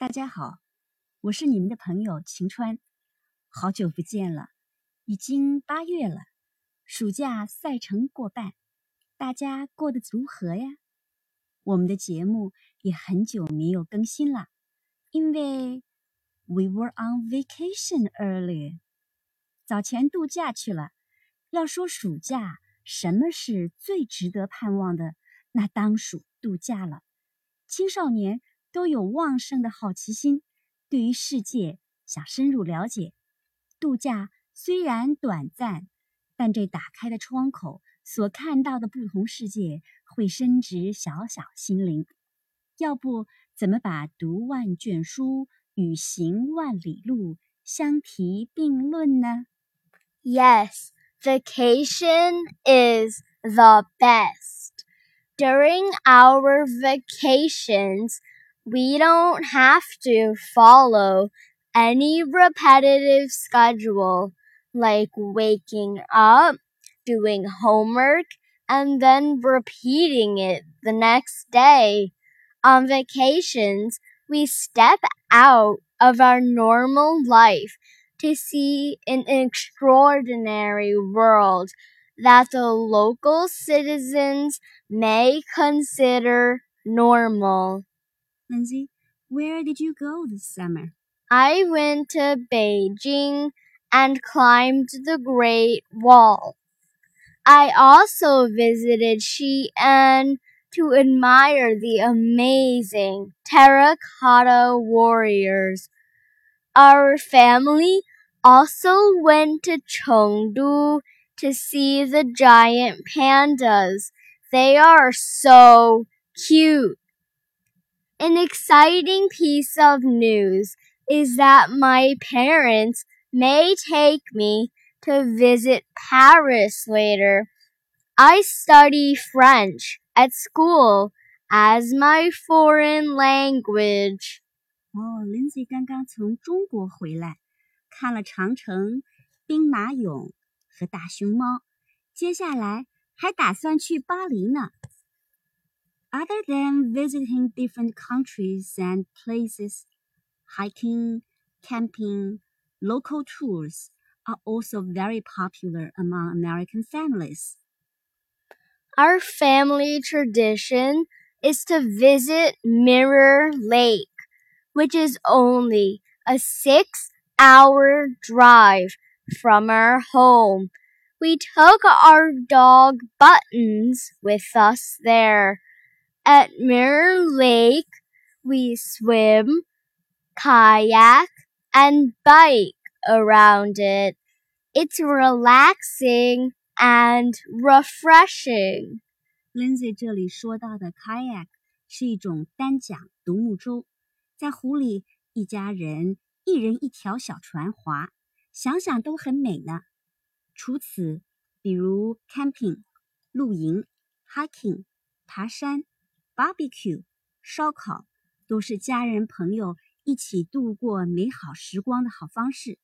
大家好，我是你们的朋友晴川，好久不见了，已经八月了，暑假赛程过半，大家过得如何呀？我们的节目也很久没有更新了，因为 we were on vacation earlier，早前度假去了。要说暑假什么是最值得盼望的，那当属度假了。青少年。都有旺盛的好奇心，对于世界想深入了解。度假虽然短暂，但这打开的窗口所看到的不同世界，会深植小小心灵。要不怎么把读万卷书与行万里路相提并论呢？Yes, vacation is the best. During our vacations, we don't have to follow any repetitive schedule like waking up, doing homework, and then repeating it the next day. On vacations, we step out of our normal life to see an extraordinary world that the local citizens may consider normal. Lindsay, where did you go this summer? I went to Beijing and climbed the Great Wall. I also visited Xi'an to admire the amazing terracotta warriors. Our family also went to Chengdu to see the giant pandas. They are so cute. An exciting piece of news is that my parents may take me to visit Paris later. I study French at school as my foreign language. 哦，Lindsay 刚刚从中国回来，看了长城、兵马俑和大熊猫，接下来还打算去巴黎呢。 Other than visiting different countries and places, hiking, camping, local tours are also very popular among American families. Our family tradition is to visit Mirror Lake, which is only a six hour drive from our home. We took our dog Buttons with us there. At Mirror Lake, we swim, kayak, and bike around it. It's relaxing and refreshing. Lindsay 这里说到的 kayak 是一种单桨独木舟，在湖里一家人一人一条小船划，想想都很美呢。除此，比如 camping 露营、hiking 爬山。 Barbecue，烧烤都是家人朋友一起度过美好时光的好方式。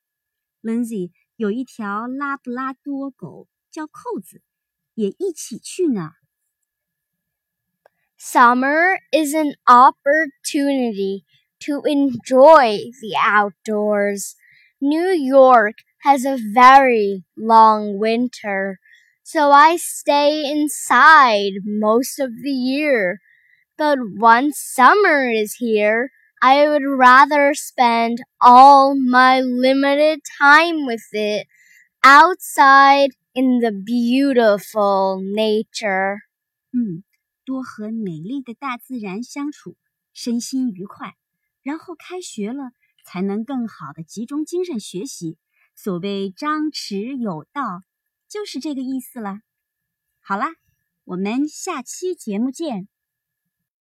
Lindsay 有一条拉布拉多狗叫扣子，也一起去呢。Summer is an opportunity to enjoy the outdoors. New York has a very long winter, so I stay inside most of the year. But once summer is here, I would rather spend all my limited time with it outside in the beautiful nature. 嗯，多和美丽的大自然相处，身心愉快，然后开学了才能更好的集中精神学习。所谓张弛有道，就是这个意思了。好啦，我们下期节目见。